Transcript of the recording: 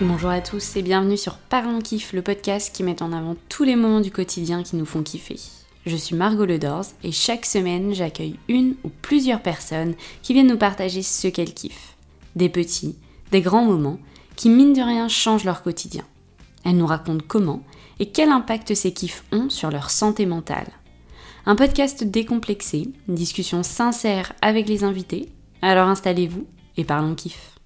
Bonjour à tous et bienvenue sur Parlons Kiff, le podcast qui met en avant tous les moments du quotidien qui nous font kiffer. Je suis Margot Ledors et chaque semaine j'accueille une ou plusieurs personnes qui viennent nous partager ce qu'elles kiffent. Des petits, des grands moments qui mine de rien changent leur quotidien. Elles nous racontent comment et quel impact ces kiffs ont sur leur santé mentale. Un podcast décomplexé, une discussion sincère avec les invités. Alors installez-vous et parlons kiff.